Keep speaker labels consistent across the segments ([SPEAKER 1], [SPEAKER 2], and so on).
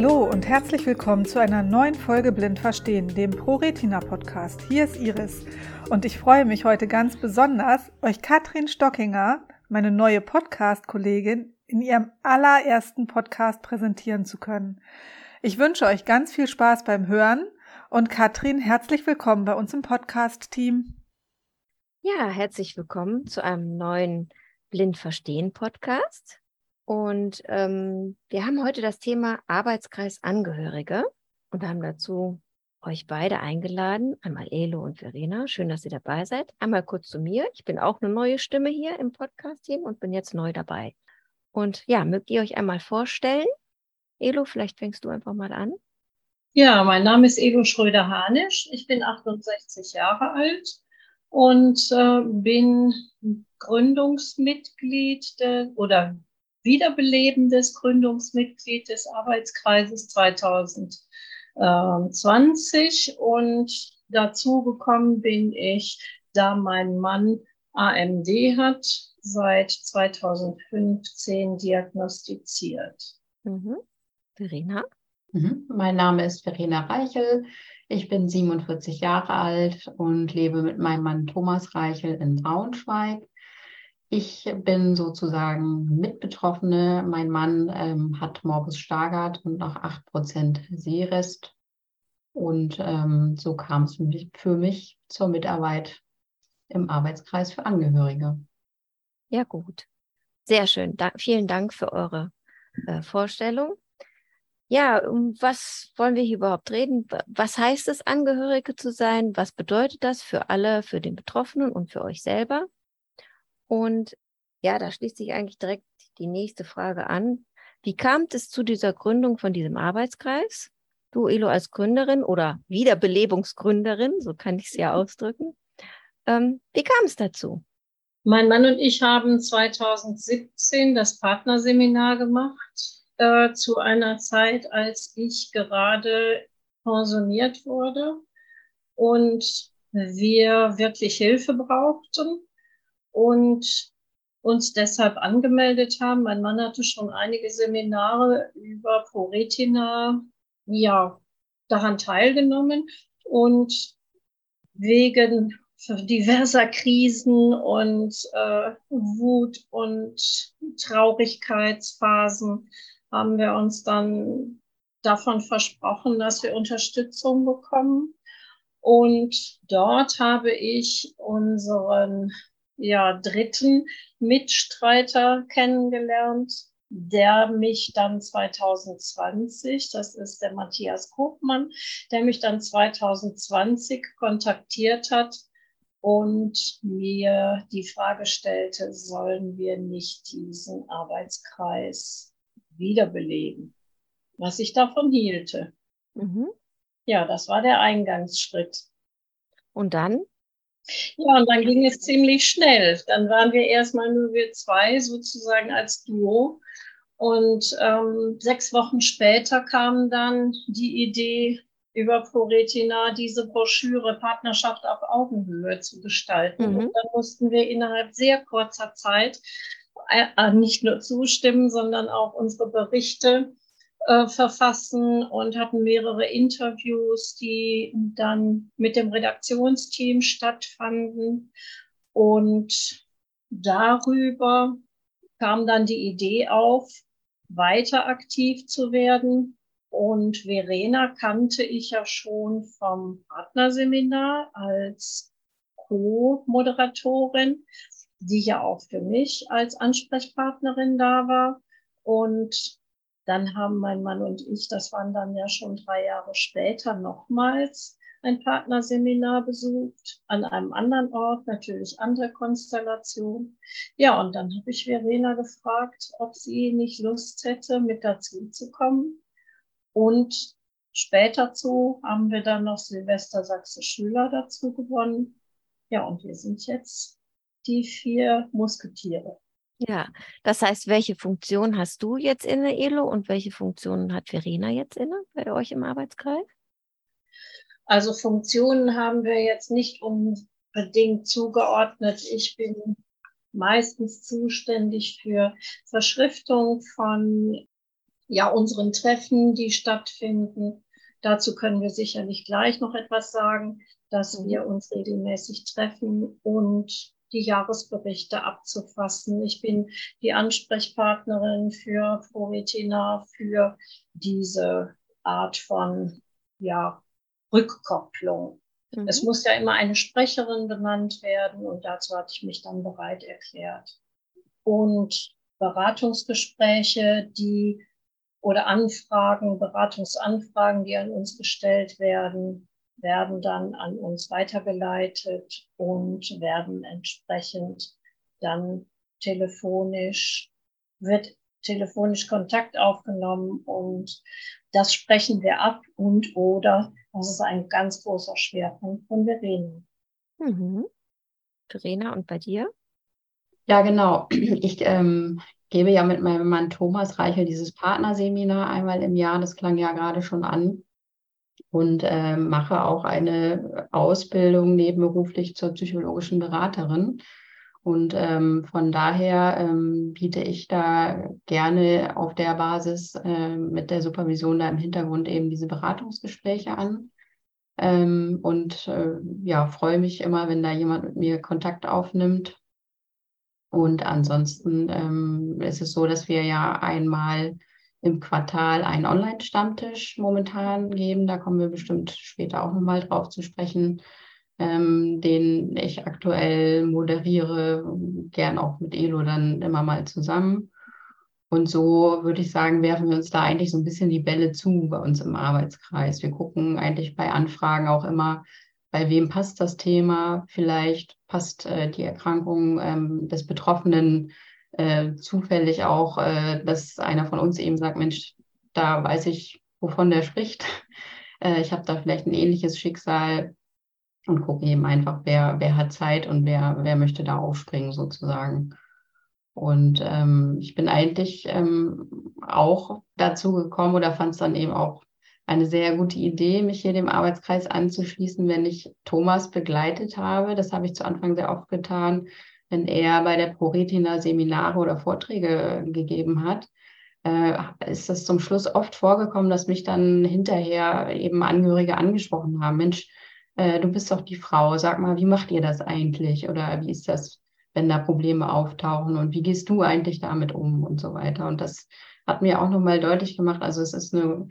[SPEAKER 1] Hallo und herzlich willkommen zu einer neuen Folge Blind Verstehen, dem ProRetina Podcast. Hier ist Iris und ich freue mich heute ganz besonders, euch Katrin Stockinger, meine neue Podcast-Kollegin, in ihrem allerersten Podcast präsentieren zu können. Ich wünsche euch ganz viel Spaß beim Hören und Katrin, herzlich willkommen bei uns im Podcast-Team.
[SPEAKER 2] Ja, herzlich willkommen zu einem neuen Blind Verstehen Podcast. Und ähm, wir haben heute das Thema Arbeitskreis Angehörige und haben dazu euch beide eingeladen, einmal Elo und Verena. Schön, dass ihr dabei seid. Einmal kurz zu mir. Ich bin auch eine neue Stimme hier im Podcast-Team und bin jetzt neu dabei. Und ja, mögt ihr euch einmal vorstellen? Elo, vielleicht fängst du einfach mal an.
[SPEAKER 3] Ja, mein Name ist Elo Schröder-Hanisch. Ich bin 68 Jahre alt und äh, bin Gründungsmitglied de, oder wiederbelebendes Gründungsmitglied des Arbeitskreises 2020 und dazu gekommen bin ich, da mein Mann AMD hat, seit 2015 diagnostiziert.
[SPEAKER 2] Mhm. Verena?
[SPEAKER 4] Mhm. Mein Name ist Verena Reichel. Ich bin 47 Jahre alt und lebe mit meinem Mann Thomas Reichel in Braunschweig. Ich bin sozusagen Mitbetroffene. Mein Mann ähm, hat Morbus Stargardt und noch 8% Sehrest. Und ähm, so kam es für mich zur Mitarbeit im Arbeitskreis für Angehörige.
[SPEAKER 2] Ja, gut. Sehr schön. Da, vielen Dank für eure äh, Vorstellung. Ja, um was wollen wir hier überhaupt reden? Was heißt es, Angehörige zu sein? Was bedeutet das für alle, für den Betroffenen und für euch selber? Und ja, da schließt sich eigentlich direkt die nächste Frage an. Wie kam es zu dieser Gründung von diesem Arbeitskreis? Du, Elo, als Gründerin oder Wiederbelebungsgründerin, so kann ich es ja ausdrücken. Ähm, wie kam es dazu?
[SPEAKER 3] Mein Mann und ich haben 2017 das Partnerseminar gemacht, äh, zu einer Zeit, als ich gerade pensioniert wurde und wir wirklich Hilfe brauchten und uns deshalb angemeldet haben. Mein Mann hatte schon einige Seminare über ProRetina ja, daran teilgenommen und wegen diverser Krisen und äh, Wut und Traurigkeitsphasen haben wir uns dann davon versprochen, dass wir Unterstützung bekommen. Und dort habe ich unseren ja, dritten Mitstreiter kennengelernt, der mich dann 2020, das ist der Matthias Kopmann, der mich dann 2020 kontaktiert hat und mir die Frage stellte, sollen wir nicht diesen Arbeitskreis wiederbeleben? Was ich davon hielte. Mhm. Ja, das war der Eingangsschritt.
[SPEAKER 2] Und dann?
[SPEAKER 3] Ja, und dann ging es ziemlich schnell. Dann waren wir erstmal nur wir zwei sozusagen als Duo. Und ähm, sechs Wochen später kam dann die Idee, über ProRetina diese Broschüre Partnerschaft auf Augenhöhe zu gestalten. Mhm. Und dann mussten wir innerhalb sehr kurzer Zeit äh, nicht nur zustimmen, sondern auch unsere Berichte äh, verfassen und hatten mehrere Interviews, die dann mit dem Redaktionsteam stattfanden. Und darüber kam dann die Idee auf, weiter aktiv zu werden. Und Verena kannte ich ja schon vom Partnerseminar als Co-Moderatorin, die ja auch für mich als Ansprechpartnerin da war. Und dann haben mein Mann und ich, das waren dann ja schon drei Jahre später, nochmals ein Partnerseminar besucht, an einem anderen Ort, natürlich andere Konstellation. Ja, und dann habe ich Verena gefragt, ob sie nicht Lust hätte, mit dazu zu kommen. Und später zu haben wir dann noch Silvester Sachse Schüler dazu gewonnen. Ja, und wir sind jetzt die vier Musketiere.
[SPEAKER 2] Ja, das heißt, welche Funktion hast du jetzt inne, Elo, und welche Funktionen hat Verena jetzt inne bei euch im Arbeitskreis?
[SPEAKER 3] Also Funktionen haben wir jetzt nicht unbedingt zugeordnet. Ich bin meistens zuständig für Verschriftung von ja, unseren Treffen, die stattfinden. Dazu können wir sicherlich gleich noch etwas sagen, dass wir uns regelmäßig treffen und die Jahresberichte abzufassen. Ich bin die Ansprechpartnerin für ProRetina für diese Art von ja, Rückkopplung. Mhm. Es muss ja immer eine Sprecherin benannt werden und dazu hatte ich mich dann bereit erklärt. Und Beratungsgespräche, die oder Anfragen, Beratungsanfragen, die an uns gestellt werden, werden dann an uns weitergeleitet und werden entsprechend dann telefonisch, wird telefonisch Kontakt aufgenommen und das sprechen wir ab und oder, das ist ein ganz großer Schwerpunkt von Verena.
[SPEAKER 2] Mhm. Verena, und bei dir?
[SPEAKER 4] Ja, genau. Ich ähm, gebe ja mit meinem Mann Thomas Reichel dieses Partnerseminar einmal im Jahr, das klang ja gerade schon an, und äh, mache auch eine Ausbildung nebenberuflich zur psychologischen Beraterin. Und ähm, von daher ähm, biete ich da gerne auf der Basis äh, mit der Supervision da im Hintergrund eben diese Beratungsgespräche an. Ähm, und äh, ja, freue mich immer, wenn da jemand mit mir Kontakt aufnimmt und ansonsten ähm, ist es so, dass wir ja einmal im Quartal einen Online-Stammtisch momentan geben. Da kommen wir bestimmt später auch nochmal drauf zu sprechen, ähm, den ich aktuell moderiere, gern auch mit Elo dann immer mal zusammen. Und so würde ich sagen, werfen wir uns da eigentlich so ein bisschen die Bälle zu bei uns im Arbeitskreis. Wir gucken eigentlich bei Anfragen auch immer, bei wem passt das Thema? Vielleicht passt äh, die Erkrankung ähm, des Betroffenen äh, zufällig auch, äh, dass einer von uns eben sagt, Mensch, da weiß ich, wovon der spricht. Äh, ich habe da vielleicht ein ähnliches Schicksal und gucke eben einfach, wer, wer hat Zeit und wer, wer möchte da aufspringen sozusagen. Und ähm, ich bin eigentlich ähm, auch dazu gekommen oder fand es dann eben auch eine sehr gute Idee, mich hier dem Arbeitskreis anzuschließen, wenn ich Thomas begleitet habe. Das habe ich zu Anfang sehr oft getan, wenn er bei der ProRetina Seminare oder Vorträge gegeben hat. Äh, ist das zum Schluss oft vorgekommen, dass mich dann hinterher eben Angehörige angesprochen haben. Mensch, äh, du bist doch die Frau, sag mal, wie macht ihr das eigentlich? Oder wie ist das, wenn da Probleme auftauchen? Und wie gehst du eigentlich damit um und so weiter? Und das hat mir auch nochmal deutlich gemacht, also es ist eine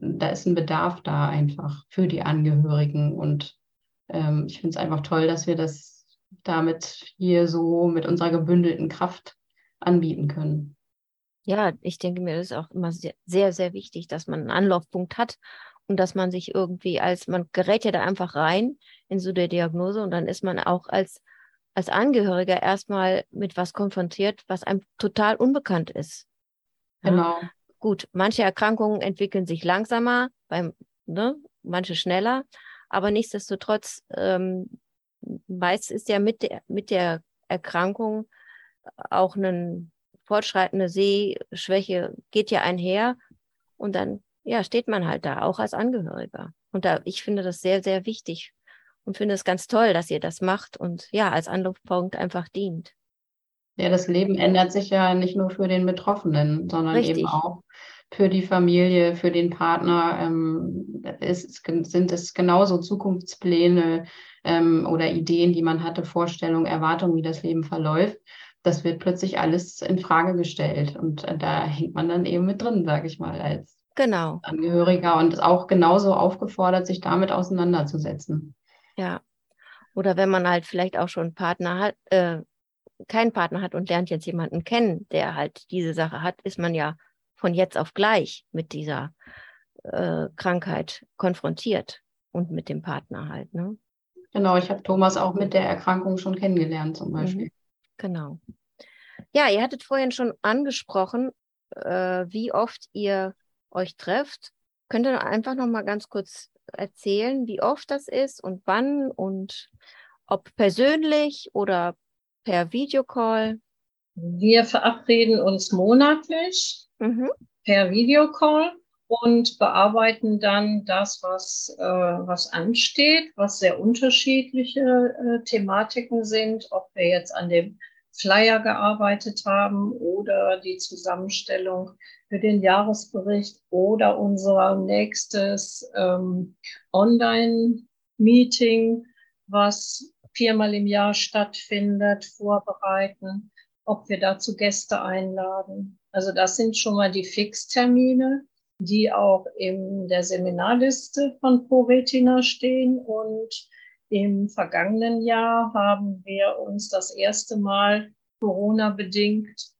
[SPEAKER 4] da ist ein Bedarf da einfach für die Angehörigen. Und ähm, ich finde es einfach toll, dass wir das damit hier so mit unserer gebündelten Kraft anbieten können.
[SPEAKER 2] Ja, ich denke mir, das ist auch immer sehr, sehr, sehr wichtig, dass man einen Anlaufpunkt hat und dass man sich irgendwie als, man gerät ja da einfach rein in so der Diagnose und dann ist man auch als, als Angehöriger erstmal mit was konfrontiert, was einem total unbekannt ist.
[SPEAKER 4] Genau.
[SPEAKER 2] Gut, manche Erkrankungen entwickeln sich langsamer, beim, ne, manche schneller, aber nichtsdestotrotz, ähm, meist ist ja mit der, mit der Erkrankung auch eine fortschreitende Sehschwäche, geht ja einher und dann ja, steht man halt da, auch als Angehöriger. Und da, ich finde das sehr, sehr wichtig und finde es ganz toll, dass ihr das macht und ja, als Anlaufpunkt einfach dient.
[SPEAKER 4] Ja, das Leben ändert sich ja nicht nur für den Betroffenen, sondern Richtig. eben auch für die Familie, für den Partner. Ähm, ist, sind es genauso Zukunftspläne ähm, oder Ideen, die man hatte, Vorstellungen, Erwartungen, wie das Leben verläuft. Das wird plötzlich alles in Frage gestellt und äh, da hängt man dann eben mit drin, sage ich mal, als
[SPEAKER 2] genau.
[SPEAKER 4] Angehöriger und ist auch genauso aufgefordert, sich damit auseinanderzusetzen.
[SPEAKER 2] Ja. Oder wenn man halt vielleicht auch schon einen Partner hat, äh, keinen Partner hat und lernt jetzt jemanden kennen, der halt diese Sache hat, ist man ja von jetzt auf gleich mit dieser äh, Krankheit konfrontiert und mit dem Partner halt. Ne?
[SPEAKER 4] Genau, ich habe Thomas auch mit der Erkrankung schon kennengelernt zum mhm. Beispiel. Mhm,
[SPEAKER 2] genau. Ja, ihr hattet vorhin schon angesprochen, äh, wie oft ihr euch trefft. Könnt ihr einfach noch mal ganz kurz erzählen, wie oft das ist und wann und ob persönlich oder per Videocall?
[SPEAKER 3] Wir verabreden uns monatlich mhm. per Videocall und bearbeiten dann das, was, äh, was ansteht, was sehr unterschiedliche äh, Thematiken sind, ob wir jetzt an dem Flyer gearbeitet haben oder die Zusammenstellung für den Jahresbericht oder unser nächstes ähm, Online-Meeting, was viermal im Jahr stattfindet, vorbereiten, ob wir dazu Gäste einladen. Also das sind schon mal die Fixtermine, die auch in der Seminarliste von ProRetina stehen. Und im vergangenen Jahr haben wir uns das erste Mal Corona-bedingt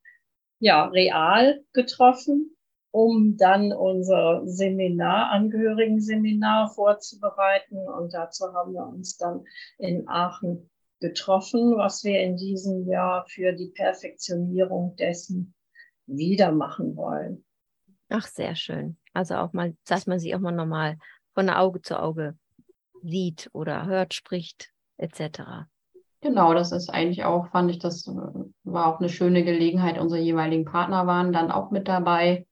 [SPEAKER 3] ja, real getroffen, um dann unser Seminar, Angehörigenseminar vorzubereiten. Und dazu haben wir uns dann in Aachen getroffen, was wir in diesem Jahr für die Perfektionierung dessen wieder machen wollen.
[SPEAKER 2] Ach, sehr schön. Also auch mal, dass man sie auch mal normal von Auge zu Auge sieht oder hört, spricht, etc.
[SPEAKER 4] Genau, das ist eigentlich auch, fand ich, das äh, war auch eine schöne Gelegenheit. Unsere jeweiligen Partner waren dann auch mit dabei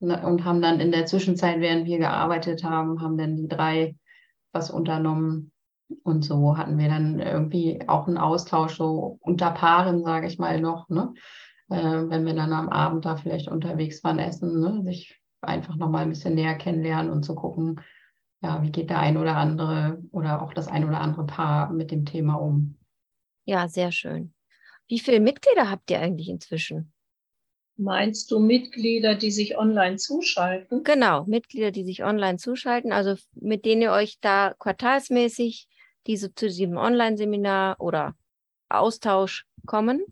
[SPEAKER 4] ne, und haben dann in der Zwischenzeit, während wir gearbeitet haben, haben dann die drei was unternommen. Und so hatten wir dann irgendwie auch einen Austausch so unter Paaren, sage ich mal noch, ne? Äh, wenn wir dann am Abend da vielleicht unterwegs waren, essen, ne? sich einfach nochmal ein bisschen näher kennenlernen und zu gucken, ja, wie geht der ein oder andere oder auch das ein oder andere Paar mit dem Thema um.
[SPEAKER 2] Ja, sehr schön. Wie viele Mitglieder habt ihr eigentlich inzwischen?
[SPEAKER 3] Meinst du Mitglieder, die sich online zuschalten?
[SPEAKER 2] Genau, Mitglieder, die sich online zuschalten, also mit denen ihr euch da quartalsmäßig diese zu diesem Online-Seminar oder Austausch kommen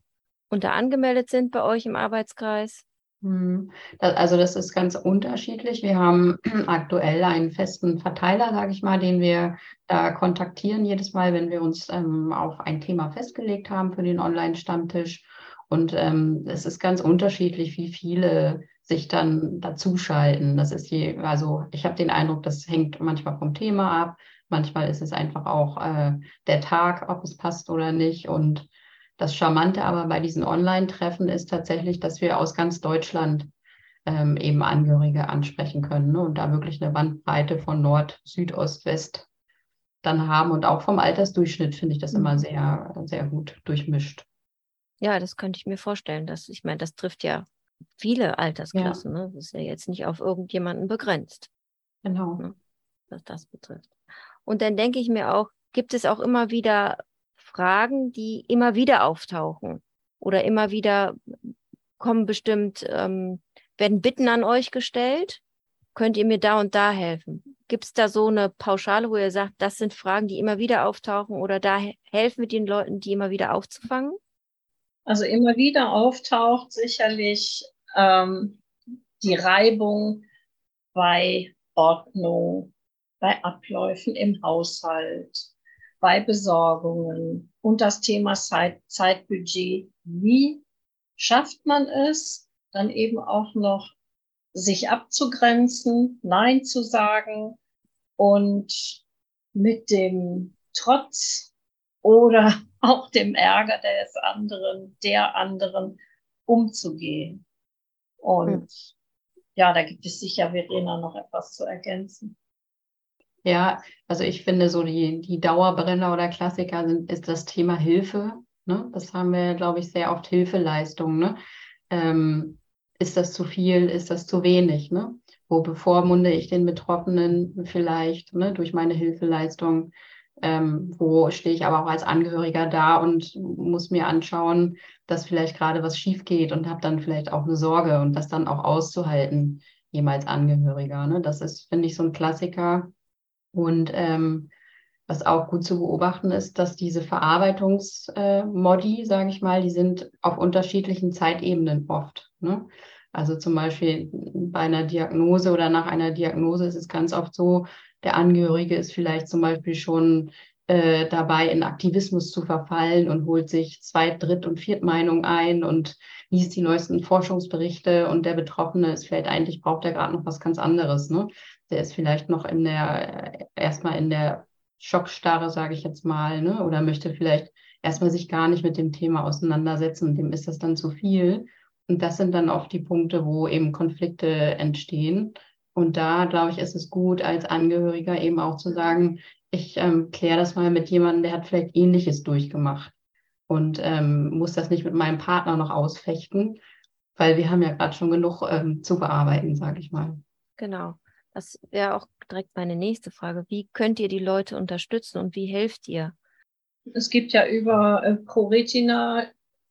[SPEAKER 2] und da angemeldet sind bei euch im Arbeitskreis?
[SPEAKER 4] Hm. Also das ist ganz unterschiedlich. Wir haben aktuell einen festen Verteiler, sage ich mal, den wir da kontaktieren jedes Mal, wenn wir uns ähm, auf ein Thema festgelegt haben für den Online-Stammtisch. Und ähm, es ist ganz unterschiedlich, wie viele sich dann dazuschalten. Das ist je, also ich habe den Eindruck, das hängt manchmal vom Thema ab. Manchmal ist es einfach auch äh, der Tag, ob es passt oder nicht. Und das Charmante aber bei diesen Online-Treffen ist tatsächlich, dass wir aus ganz Deutschland ähm, eben Angehörige ansprechen können ne? und da wirklich eine Bandbreite von Nord, Süd, Ost, West dann haben. Und auch vom Altersdurchschnitt finde ich das immer mhm. sehr, sehr gut durchmischt.
[SPEAKER 2] Ja, das könnte ich mir vorstellen. Dass, ich meine, das trifft ja viele Altersklassen. Ja. Ne? Das ist ja jetzt nicht auf irgendjemanden begrenzt.
[SPEAKER 4] Genau. Ne?
[SPEAKER 2] Was das betrifft. Und dann denke ich mir auch, gibt es auch immer wieder Fragen, die immer wieder auftauchen oder immer wieder kommen bestimmt, ähm, werden Bitten an euch gestellt. Könnt ihr mir da und da helfen? Gibt es da so eine Pauschale, wo ihr sagt, das sind Fragen, die immer wieder auftauchen oder da helfen wir den Leuten, die immer wieder aufzufangen?
[SPEAKER 3] Also immer wieder auftaucht sicherlich ähm, die Reibung bei Ordnung, bei Abläufen im Haushalt, bei Besorgungen und das Thema Zeit, Zeitbudget. Wie schafft man es, dann eben auch noch sich abzugrenzen, Nein zu sagen und mit dem Trotz oder auch dem Ärger des anderen, der anderen umzugehen. Und hm. ja, da gibt es sicher, Verena, noch etwas zu ergänzen.
[SPEAKER 4] Ja, also ich finde so die, die Dauerbrenner oder Klassiker sind, ist das Thema Hilfe. Ne? Das haben wir, glaube ich, sehr oft Hilfeleistung. Ne? Ähm, ist das zu viel, ist das zu wenig? Ne? Wo bevormunde ich den Betroffenen vielleicht ne, durch meine Hilfeleistung? Ähm, wo stehe ich aber auch als Angehöriger da und muss mir anschauen, dass vielleicht gerade was schief geht und habe dann vielleicht auch eine Sorge und das dann auch auszuhalten, jemals Angehöriger. Ne? Das ist, finde ich, so ein Klassiker, und ähm, was auch gut zu beobachten ist, dass diese Verarbeitungsmodi, äh, sage ich mal, die sind auf unterschiedlichen Zeitebenen oft. Ne? Also zum Beispiel bei einer Diagnose oder nach einer Diagnose ist es ganz oft so, der Angehörige ist vielleicht zum Beispiel schon äh, dabei, in Aktivismus zu verfallen und holt sich Zweit-, Dritt- und Viertmeinung ein und liest die neuesten Forschungsberichte und der Betroffene ist vielleicht eigentlich, braucht er gerade noch was ganz anderes. Ne? Der ist vielleicht noch in der, erstmal in der Schockstarre, sage ich jetzt mal, ne? oder möchte vielleicht erstmal sich gar nicht mit dem Thema auseinandersetzen dem ist das dann zu viel. Und das sind dann oft die Punkte, wo eben Konflikte entstehen. Und da, glaube ich, ist es gut, als Angehöriger eben auch zu sagen, ich ähm, kläre das mal mit jemandem, der hat vielleicht Ähnliches durchgemacht. und ähm, muss das nicht mit meinem Partner noch ausfechten, weil wir haben ja gerade schon genug ähm, zu bearbeiten, sage ich mal.
[SPEAKER 2] Genau. Das wäre auch direkt meine nächste Frage. Wie könnt ihr die Leute unterstützen und wie helft ihr?
[SPEAKER 3] Es gibt ja über äh, ProRetina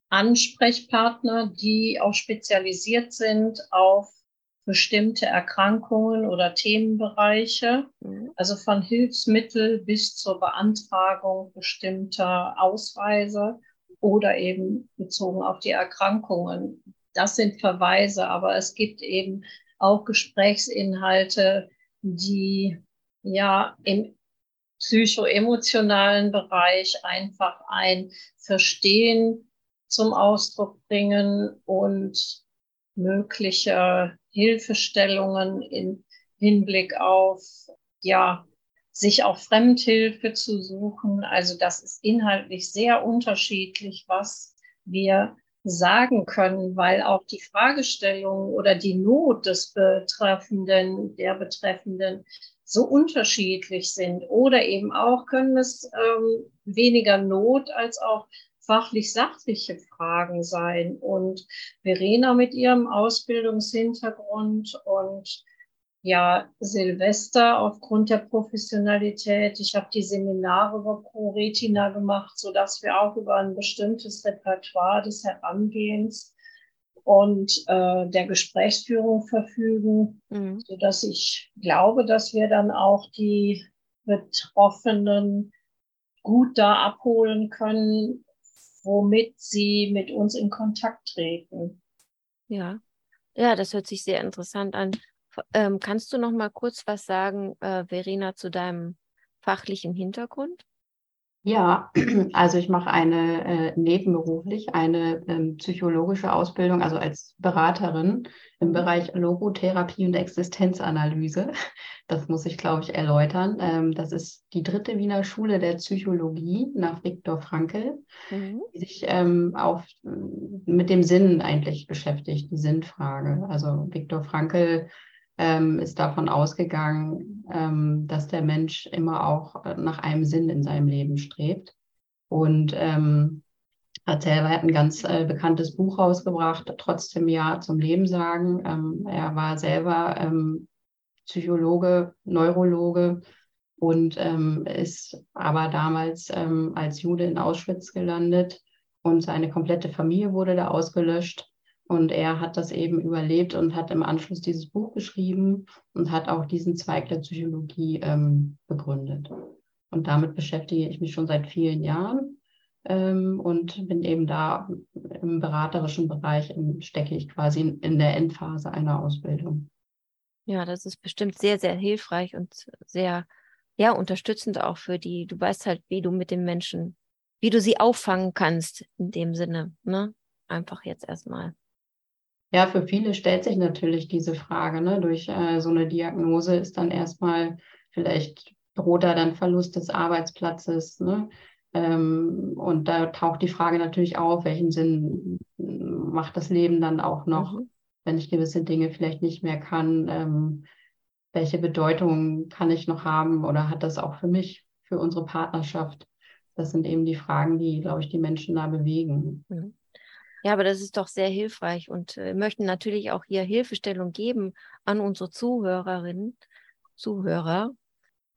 [SPEAKER 3] Ansprechpartner, die auch spezialisiert sind auf bestimmte Erkrankungen oder Themenbereiche, mhm. also von Hilfsmittel bis zur Beantragung bestimmter Ausweise oder eben bezogen auf die Erkrankungen. Das sind Verweise, aber es gibt eben auch Gesprächsinhalte, die ja im psychoemotionalen Bereich einfach ein Verstehen zum Ausdruck bringen und mögliche Hilfestellungen im Hinblick auf, ja, sich auch Fremdhilfe zu suchen. Also das ist inhaltlich sehr unterschiedlich, was wir sagen können, weil auch die Fragestellung oder die Not des Betreffenden, der Betreffenden so unterschiedlich sind. Oder eben auch können es ähm, weniger Not als auch fachlich-sachliche Fragen sein. Und Verena mit ihrem Ausbildungshintergrund und ja, Silvester aufgrund der Professionalität. Ich habe die Seminare über ProRetina gemacht, so dass wir auch über ein bestimmtes Repertoire des Herangehens und äh, der Gesprächsführung verfügen, mhm. so dass ich glaube, dass wir dann auch die Betroffenen gut da abholen können, womit sie mit uns in Kontakt treten.
[SPEAKER 2] Ja, ja, das hört sich sehr interessant an. Ähm, kannst du noch mal kurz was sagen, äh, Verena, zu deinem fachlichen Hintergrund?
[SPEAKER 4] Ja, also ich mache eine äh, nebenberuflich eine ähm, psychologische Ausbildung, also als Beraterin im Bereich Logotherapie und Existenzanalyse. Das muss ich, glaube ich, erläutern. Ähm, das ist die dritte Wiener Schule der Psychologie nach Viktor Frankl, mhm. die sich ähm, auf, mit dem Sinn eigentlich beschäftigt, die Sinnfrage. Also Viktor Frankl ähm, ist davon ausgegangen, ähm, dass der Mensch immer auch äh, nach einem Sinn in seinem Leben strebt. Und ähm, hat selber hat ein ganz äh, bekanntes Buch rausgebracht, trotzdem Ja zum Leben sagen. Ähm, er war selber ähm, Psychologe, Neurologe und ähm, ist aber damals als Jude in Auschwitz gelandet und seine komplette Familie wurde da ausgelöscht. Und er hat das eben überlebt und hat im Anschluss dieses Buch geschrieben und hat auch diesen Zweig der Psychologie ähm, begründet. Und damit beschäftige ich mich schon seit vielen Jahren ähm, und bin eben da im beraterischen Bereich, in, stecke ich quasi in, in der Endphase einer Ausbildung.
[SPEAKER 2] Ja, das ist bestimmt sehr, sehr hilfreich und sehr, ja, unterstützend auch für die. Du weißt halt, wie du mit den Menschen, wie du sie auffangen kannst in dem Sinne, ne? Einfach jetzt erstmal.
[SPEAKER 4] Ja, für viele stellt sich natürlich diese Frage. Ne? Durch äh, so eine Diagnose ist dann erstmal vielleicht droht da dann Verlust des Arbeitsplatzes. Ne? Ähm, und da taucht die Frage natürlich auf, welchen Sinn macht das Leben dann auch noch, mhm. wenn ich gewisse Dinge vielleicht nicht mehr kann. Ähm, welche Bedeutung kann ich noch haben oder hat das auch für mich, für unsere Partnerschaft? Das sind eben die Fragen, die, glaube ich, die Menschen da bewegen.
[SPEAKER 2] Mhm. Ja, aber das ist doch sehr hilfreich und äh, möchten natürlich auch hier Hilfestellung geben an unsere Zuhörerinnen, Zuhörer,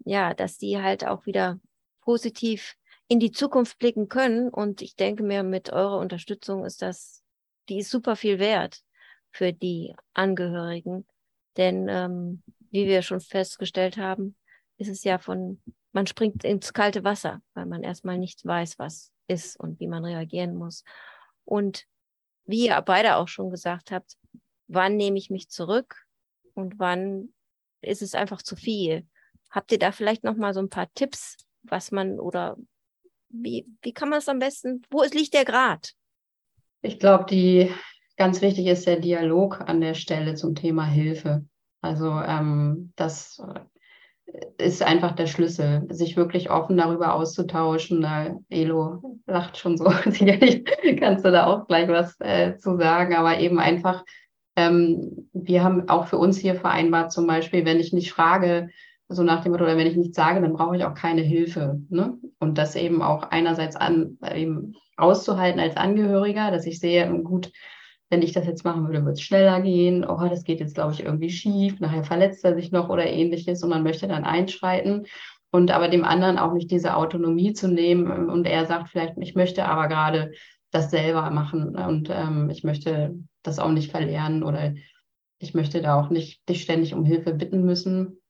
[SPEAKER 2] ja, dass die halt auch wieder positiv in die Zukunft blicken können. Und ich denke mir, mit eurer Unterstützung ist das, die ist super viel wert für die Angehörigen. Denn ähm, wie wir schon festgestellt haben, ist es ja von, man springt ins kalte Wasser, weil man erstmal nicht weiß, was ist und wie man reagieren muss. Und wie ihr beide auch schon gesagt habt, wann nehme ich mich zurück und wann ist es einfach zu viel? Habt ihr da vielleicht noch mal so ein paar Tipps, was man oder wie, wie kann man es am besten, wo ist, liegt der Grad?
[SPEAKER 4] Ich glaube, die ganz wichtig ist der Dialog an der Stelle zum Thema Hilfe. Also ähm, das ist einfach der Schlüssel, sich wirklich offen darüber auszutauschen. Äh, Elo lacht schon so, sicherlich kannst du da auch gleich was äh, zu sagen, aber eben einfach, ähm, wir haben auch für uns hier vereinbart, zum Beispiel, wenn ich nicht frage, so nach dem Motto, oder wenn ich nichts sage, dann brauche ich auch keine Hilfe. Ne? Und das eben auch einerseits an, eben auszuhalten als Angehöriger, dass ich sehe, gut, wenn ich das jetzt machen würde, würde es schneller gehen. Oh, das geht jetzt, glaube ich, irgendwie schief. Nachher verletzt er sich noch oder ähnliches und man möchte dann einschreiten. Und aber dem anderen auch nicht diese Autonomie zu nehmen. Und er sagt vielleicht, ich möchte aber gerade das selber machen und ähm, ich möchte das auch nicht verlernen oder ich möchte da auch nicht dich ständig um Hilfe bitten müssen.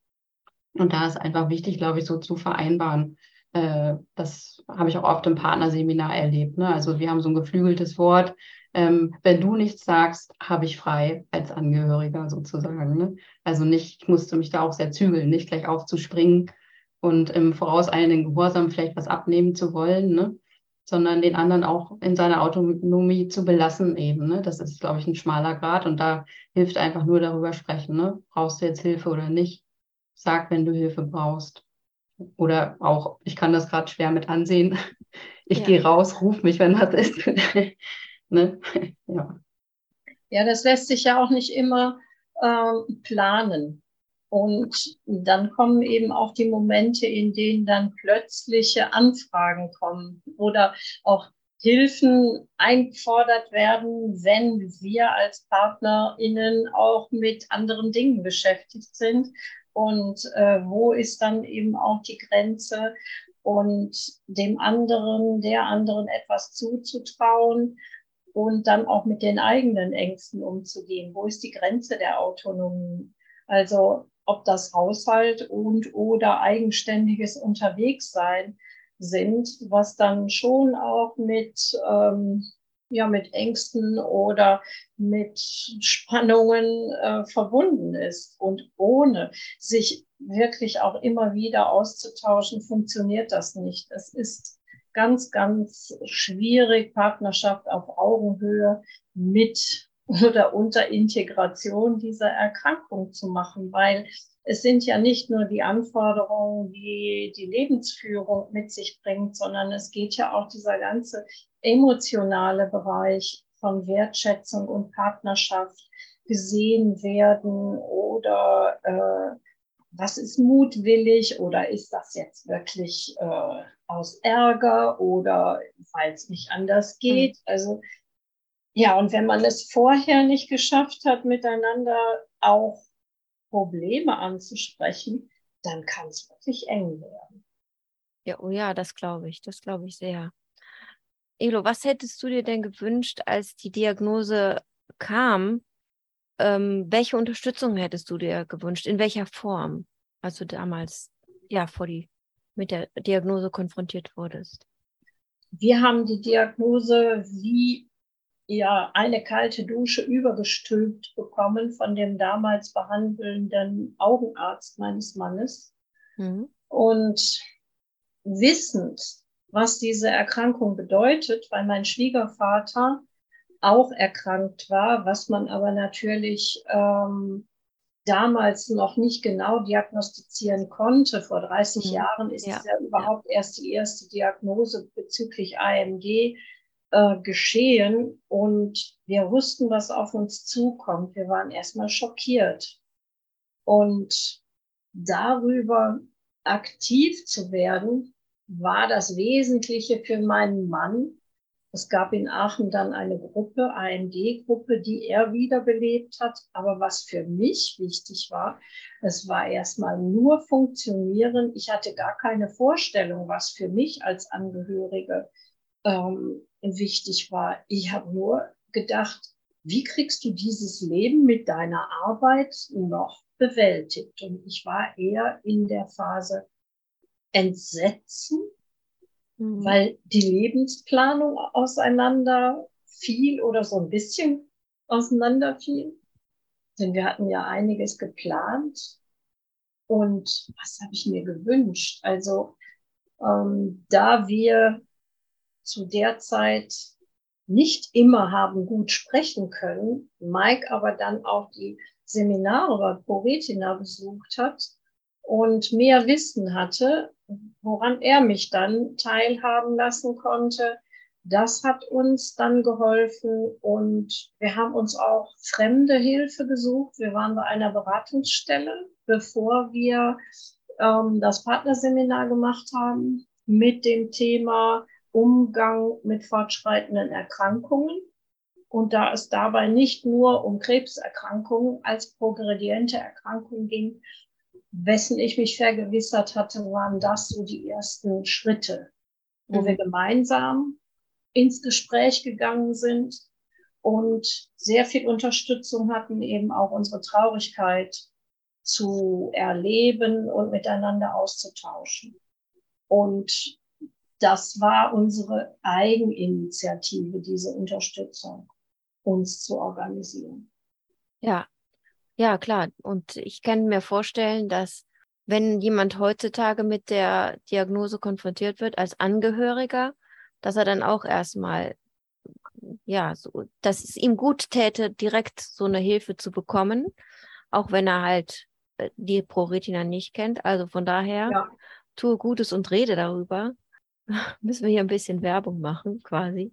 [SPEAKER 4] Und da ist einfach wichtig, glaube ich, so zu vereinbaren. Äh, das habe ich auch oft im Partnerseminar erlebt. Ne? Also wir haben so ein geflügeltes Wort. Ähm, wenn du nichts sagst, habe ich frei als Angehöriger sozusagen. Ne? Also nicht, ich musste mich da auch sehr zügeln, nicht gleich aufzuspringen und im vorauseilenden Gehorsam vielleicht was abnehmen zu wollen, ne? sondern den anderen auch in seiner Autonomie zu belassen eben. Ne? Das ist, glaube ich, ein schmaler Grad und da hilft einfach nur darüber sprechen. Ne? Brauchst du jetzt Hilfe oder nicht? Sag, wenn du Hilfe brauchst. Oder auch, ich kann das gerade schwer mit ansehen. Ich ja. gehe raus, ruf mich, wenn was ist.
[SPEAKER 3] ne? ja. ja, das lässt sich ja auch nicht immer ähm, planen. Und dann kommen eben auch die Momente, in denen dann plötzliche Anfragen kommen oder auch Hilfen eingefordert werden, wenn wir als PartnerInnen auch mit anderen Dingen beschäftigt sind. Und äh, wo ist dann eben auch die Grenze und dem anderen, der anderen etwas zuzutrauen und dann auch mit den eigenen Ängsten umzugehen? Wo ist die Grenze der Autonomie? Also ob das Haushalt und oder eigenständiges Unterwegssein sind, was dann schon auch mit, ähm, ja, mit Ängsten oder mit Spannungen äh, verbunden ist. Und ohne sich wirklich auch immer wieder auszutauschen, funktioniert das nicht. Es ist ganz, ganz schwierig, Partnerschaft auf Augenhöhe mit oder unter Integration dieser Erkrankung zu machen, weil es sind ja nicht nur die Anforderungen, die die Lebensführung mit sich bringt, sondern es geht ja auch dieser ganze emotionale Bereich von Wertschätzung und Partnerschaft gesehen werden oder äh, was ist mutwillig oder ist das jetzt wirklich äh, aus Ärger oder weil es nicht anders geht. Mhm. Also ja, und wenn man es vorher nicht geschafft hat, miteinander auch Probleme anzusprechen, dann kann es wirklich eng werden.
[SPEAKER 2] Ja, oh ja, das glaube ich, das glaube ich sehr. Elo, was hättest du dir denn gewünscht, als die Diagnose kam? Ähm, welche Unterstützung hättest du dir gewünscht? In welcher Form, als du damals ja vor die mit der Diagnose konfrontiert wurdest?
[SPEAKER 3] Wir haben die Diagnose wie ja eine kalte Dusche übergestülpt bekommen von dem damals behandelnden Augenarzt meines Mannes. Mhm. Und wissend, was diese Erkrankung bedeutet, weil mein Schwiegervater auch erkrankt war, was man aber natürlich ähm, damals noch nicht genau diagnostizieren konnte. Vor 30 mhm. Jahren ist ja. es ja überhaupt ja. erst die erste Diagnose bezüglich AMG äh, geschehen und wir wussten, was auf uns zukommt. Wir waren erstmal schockiert. Und darüber aktiv zu werden, war das Wesentliche für meinen Mann. Es gab in Aachen dann eine Gruppe, AMD-Gruppe, die er wiederbelebt hat. Aber was für mich wichtig war, es war erstmal nur funktionieren. Ich hatte gar keine Vorstellung, was für mich als Angehörige ähm, wichtig war. Ich habe nur gedacht, wie kriegst du dieses Leben mit deiner Arbeit noch bewältigt? Und ich war eher in der Phase Entsetzen, mhm. weil die Lebensplanung auseinander fiel oder so ein bisschen auseinander fiel. Denn wir hatten ja einiges geplant. Und was habe ich mir gewünscht? Also, ähm, da wir zu der Zeit nicht immer haben gut sprechen können, Mike aber dann auch die Seminare bei ProRetina besucht hat und mehr Wissen hatte, woran er mich dann teilhaben lassen konnte. Das hat uns dann geholfen und wir haben uns auch fremde Hilfe gesucht. Wir waren bei einer Beratungsstelle, bevor wir ähm, das Partnerseminar gemacht haben mit dem Thema Umgang mit fortschreitenden Erkrankungen. Und da es dabei nicht nur um Krebserkrankungen als progrediente Erkrankung ging, wessen ich mich vergewissert hatte, waren das so die ersten Schritte, wo mhm. wir gemeinsam ins Gespräch gegangen sind und sehr viel Unterstützung hatten, eben auch unsere Traurigkeit zu erleben und miteinander auszutauschen. Und das war unsere Eigeninitiative, diese Unterstützung, uns zu organisieren.
[SPEAKER 2] Ja, ja, klar. Und ich kann mir vorstellen, dass wenn jemand heutzutage mit der Diagnose konfrontiert wird als Angehöriger, dass er dann auch erstmal, ja, so, dass es ihm gut täte, direkt so eine Hilfe zu bekommen, auch wenn er halt äh, die ProRetina nicht kennt. Also von daher, ja. tue Gutes und rede darüber. Müssen wir hier ein bisschen Werbung machen, quasi.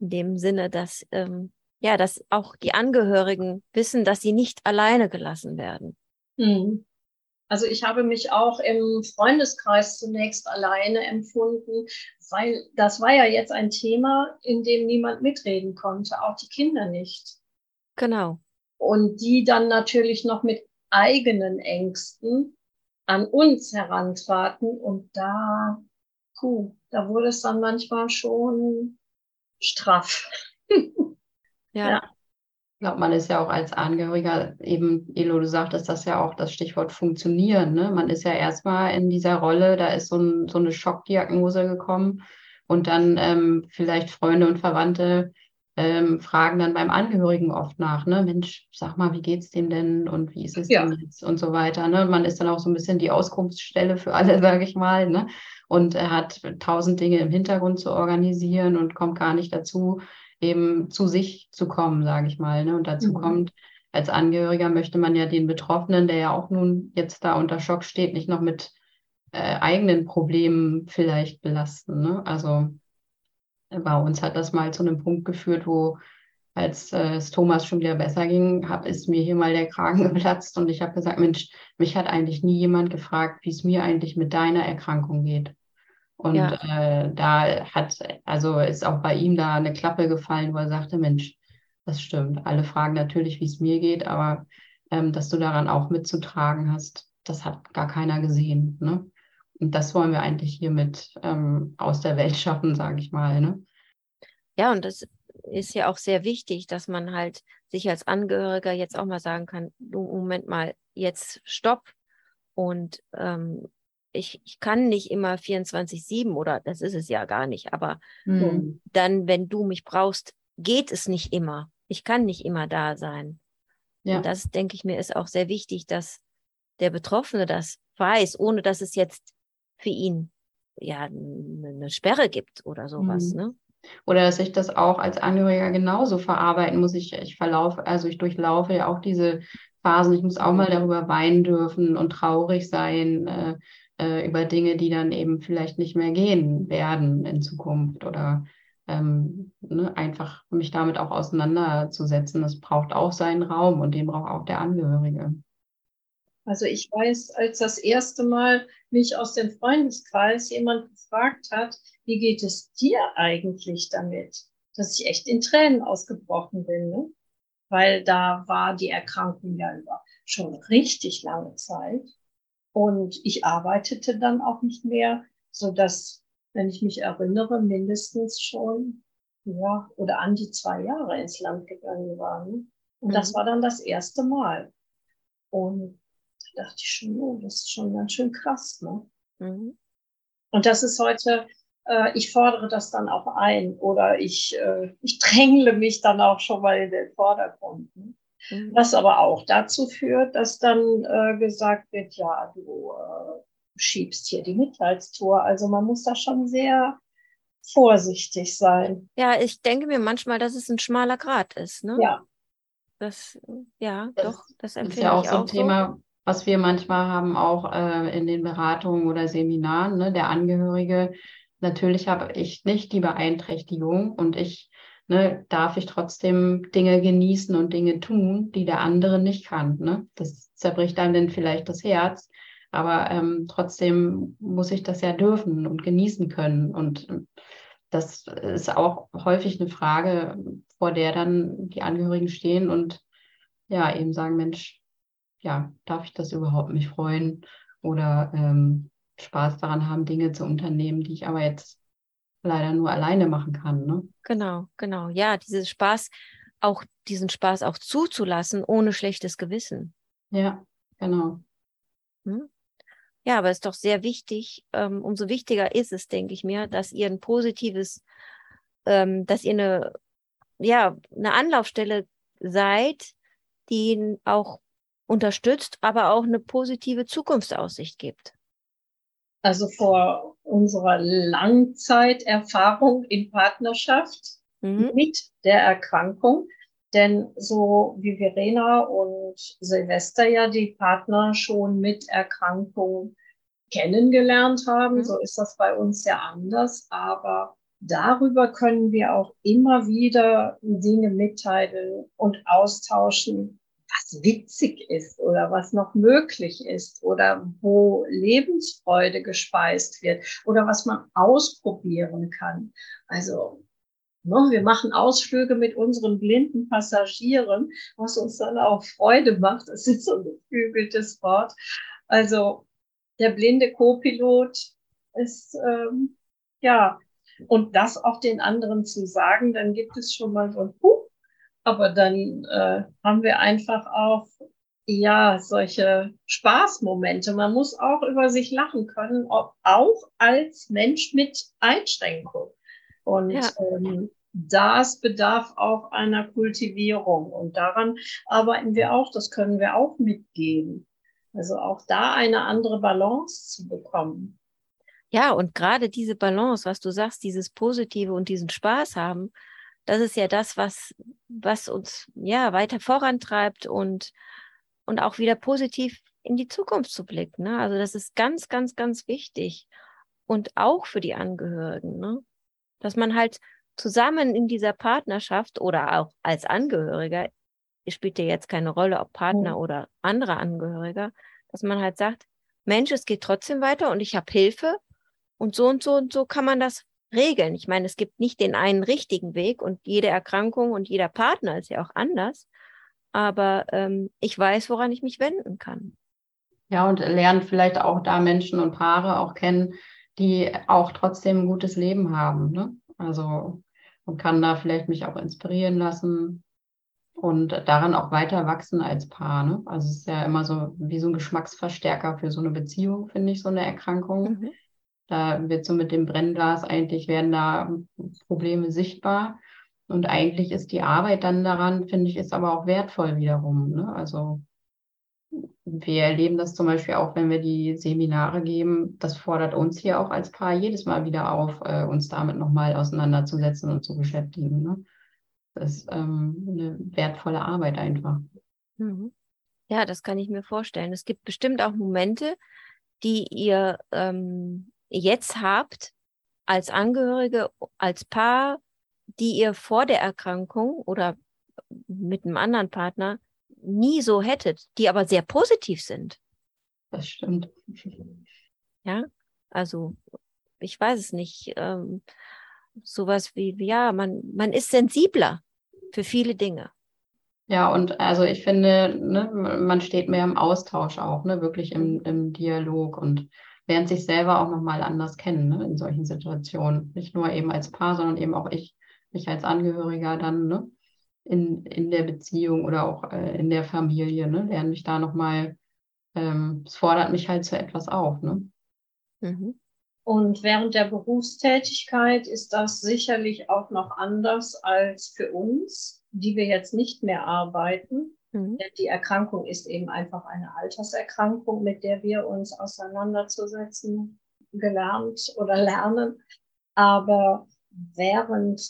[SPEAKER 2] In dem Sinne, dass ähm, ja, dass auch die Angehörigen wissen, dass sie nicht alleine gelassen werden. Hm.
[SPEAKER 3] Also ich habe mich auch im Freundeskreis zunächst alleine empfunden, weil das war ja jetzt ein Thema, in dem niemand mitreden konnte, auch die Kinder nicht.
[SPEAKER 2] Genau.
[SPEAKER 3] Und die dann natürlich noch mit eigenen Ängsten an uns herantraten und da, puh, da wurde es dann manchmal schon straff.
[SPEAKER 4] Ja. ja. Ich glaube, man ist ja auch als Angehöriger, eben, Elo, du sagtest das ja auch, das Stichwort funktionieren. Ne? Man ist ja erstmal in dieser Rolle, da ist so, ein, so eine Schockdiagnose gekommen und dann ähm, vielleicht Freunde und Verwandte ähm, fragen dann beim Angehörigen oft nach, ne? Mensch, sag mal, wie geht's dem denn und wie ist es ja. denn jetzt und so weiter. Ne? Man ist dann auch so ein bisschen die Auskunftsstelle für alle, sage ich mal, ne? Und er hat tausend Dinge im Hintergrund zu organisieren und kommt gar nicht dazu, eben zu sich zu kommen, sage ich mal. Ne? Und dazu mhm. kommt, als Angehöriger möchte man ja den Betroffenen, der ja auch nun jetzt da unter Schock steht, nicht noch mit äh, eigenen Problemen vielleicht belasten. Ne? Also bei uns hat das mal zu einem Punkt geführt, wo als äh, es Thomas schon wieder besser ging, hab, ist mir hier mal der Kragen geplatzt und ich habe gesagt, Mensch, mich hat eigentlich nie jemand gefragt, wie es mir eigentlich mit deiner Erkrankung geht. Und ja. äh, da hat, also ist auch bei ihm da eine Klappe gefallen, wo er sagte, Mensch, das stimmt. Alle fragen natürlich, wie es mir geht, aber ähm, dass du daran auch mitzutragen hast, das hat gar keiner gesehen. Ne? Und das wollen wir eigentlich hiermit ähm, aus der Welt schaffen, sage ich mal. Ne?
[SPEAKER 2] Ja, und das ist ja auch sehr wichtig, dass man halt sich als Angehöriger jetzt auch mal sagen kann, du Moment mal, jetzt stopp und ähm, ich, ich kann nicht immer 24-7 oder das ist es ja gar nicht, aber mhm. dann, wenn du mich brauchst, geht es nicht immer. Ich kann nicht immer da sein. Ja. Und das, denke ich mir, ist auch sehr wichtig, dass der Betroffene das weiß, ohne dass es jetzt für ihn ja eine Sperre gibt oder sowas. Mhm. Ne?
[SPEAKER 4] Oder dass ich das auch als Angehöriger genauso verarbeiten muss. Ich, ich verlaufe, also ich durchlaufe ja auch diese Phasen. Ich muss auch mal darüber weinen dürfen und traurig sein. Äh, äh, über Dinge, die dann eben vielleicht nicht mehr gehen werden in Zukunft oder ähm, ne, einfach mich damit auch auseinanderzusetzen. Das braucht auch seinen Raum und den braucht auch der Angehörige.
[SPEAKER 3] Also ich weiß, als das erste Mal mich aus dem Freundeskreis jemand gefragt hat, wie geht es dir eigentlich damit, dass ich echt in Tränen ausgebrochen bin, ne? weil da war die Erkrankung ja über schon richtig lange Zeit. Und ich arbeitete dann auch nicht mehr, so dass, wenn ich mich erinnere, mindestens schon, ja, oder an die zwei Jahre ins Land gegangen waren. Und mhm. das war dann das erste Mal. Und da dachte ich schon, oh, das ist schon ganz schön krass, ne? Mhm. Und das ist heute, äh, ich fordere das dann auch ein oder ich, äh, ich drängle mich dann auch schon mal in den Vordergrund. Ne? Mhm. Was aber auch dazu führt, dass dann äh, gesagt wird, ja, du äh, schiebst hier die Mitleidstour. Also man muss da schon sehr vorsichtig sein.
[SPEAKER 2] Ja, ich denke mir manchmal, dass es ein schmaler Grad ist. Ne?
[SPEAKER 3] Ja.
[SPEAKER 2] Das, ja,
[SPEAKER 4] das
[SPEAKER 2] doch, das
[SPEAKER 4] empfinde ist ja auch so ein Thema, was wir manchmal haben, auch äh, in den Beratungen oder Seminaren, ne, der Angehörige. Natürlich habe ich nicht die Beeinträchtigung und ich ne, darf ich trotzdem Dinge genießen und Dinge tun, die der andere nicht kann. Ne? Das zerbricht einem dann vielleicht das Herz. Aber ähm, trotzdem muss ich das ja dürfen und genießen können. Und das ist auch häufig eine Frage, vor der dann die Angehörigen stehen und ja, eben sagen, Mensch, ja, darf ich das überhaupt mich freuen oder ähm, Spaß daran haben, Dinge zu unternehmen, die ich aber jetzt leider nur alleine machen kann. Ne?
[SPEAKER 2] Genau, genau. Ja, dieses Spaß, auch diesen Spaß auch zuzulassen, ohne schlechtes Gewissen.
[SPEAKER 4] Ja, genau.
[SPEAKER 2] Hm? Ja, aber es ist doch sehr wichtig. Ähm, umso wichtiger ist es, denke ich mir, dass ihr ein positives, ähm, dass ihr eine, ja, eine Anlaufstelle seid, die ihn auch unterstützt, aber auch eine positive Zukunftsaussicht gibt.
[SPEAKER 3] Also vor unserer Langzeiterfahrung in Partnerschaft mhm. mit der Erkrankung. Denn so wie Verena und Silvester ja die Partner schon mit Erkrankung kennengelernt haben, mhm. so ist das bei uns ja anders. Aber darüber können wir auch immer wieder Dinge mitteilen und austauschen, was witzig ist oder was noch möglich ist oder wo Lebensfreude gespeist wird oder was man ausprobieren kann. Also ne, wir machen Ausflüge mit unseren blinden Passagieren, was uns dann auch Freude macht. Das ist so ein geflügeltes Wort. Also der blinde Co-Pilot ist ähm, ja und das auch den anderen zu sagen, dann gibt es schon mal so ein Puh, aber dann äh, haben wir einfach auch ja solche Spaßmomente. Man muss auch über sich lachen können, auch als Mensch mit Einschränkung. Und ja. ähm, das bedarf auch einer Kultivierung. Und daran arbeiten wir auch. Das können wir auch mitgeben. Also auch da eine andere Balance zu bekommen.
[SPEAKER 2] Ja, und gerade diese Balance, was du sagst, dieses Positive und diesen Spaß haben, das ist ja das, was, was uns ja weiter vorantreibt und, und auch wieder positiv in die Zukunft zu blicken. Ne? Also das ist ganz, ganz, ganz wichtig. Und auch für die Angehörigen, ne? dass man halt zusammen in dieser Partnerschaft oder auch als Angehöriger, spielt ja jetzt keine Rolle, ob Partner mhm. oder andere Angehöriger, dass man halt sagt, Mensch, es geht trotzdem weiter und ich habe Hilfe und so und so und so kann man das regeln. Ich meine, es gibt nicht den einen richtigen Weg und jede Erkrankung und jeder Partner ist ja auch anders. Aber ähm, ich weiß, woran ich mich wenden kann.
[SPEAKER 4] Ja, und lernen vielleicht auch da Menschen und Paare auch kennen, die auch trotzdem ein gutes Leben haben. Ne? Also und kann da vielleicht mich auch inspirieren lassen und daran auch weiter wachsen als Paar. Ne? Also es ist ja immer so wie so ein Geschmacksverstärker für so eine Beziehung, finde ich, so eine Erkrankung. Mhm. Da wird so mit dem Brennglas eigentlich werden da Probleme sichtbar. Und eigentlich ist die Arbeit dann daran, finde ich, ist aber auch wertvoll wiederum. Ne? Also wir erleben das zum Beispiel auch, wenn wir die Seminare geben. Das fordert uns hier auch als Paar jedes Mal wieder auf, äh, uns damit nochmal auseinanderzusetzen und zu beschäftigen. Ne? Das ist ähm, eine wertvolle Arbeit einfach.
[SPEAKER 2] Mhm. Ja, das kann ich mir vorstellen. Es gibt bestimmt auch Momente, die ihr ähm, jetzt habt als Angehörige, als Paar, die ihr vor der Erkrankung oder mit einem anderen Partner nie so hättet, die aber sehr positiv sind.
[SPEAKER 4] Das stimmt.
[SPEAKER 2] Ja, also ich weiß es nicht. Ähm, sowas wie, ja, man, man ist sensibler für viele Dinge.
[SPEAKER 4] Ja, und also ich finde, ne, man steht mehr im Austausch auch, ne, wirklich im, im Dialog und lernt sich selber auch nochmal anders kennen ne, in solchen Situationen. Nicht nur eben als Paar, sondern eben auch ich, mich als Angehöriger dann ne, in, in der Beziehung oder auch äh, in der Familie, ne, lerne mich da nochmal, ähm, es fordert mich halt zu etwas auf. Ne?
[SPEAKER 3] Mhm. Und während der Berufstätigkeit ist das sicherlich auch noch anders als für uns, die wir jetzt nicht mehr arbeiten. Mhm. Die Erkrankung ist eben einfach eine Alterserkrankung, mit der wir uns auseinanderzusetzen gelernt oder lernen. Aber während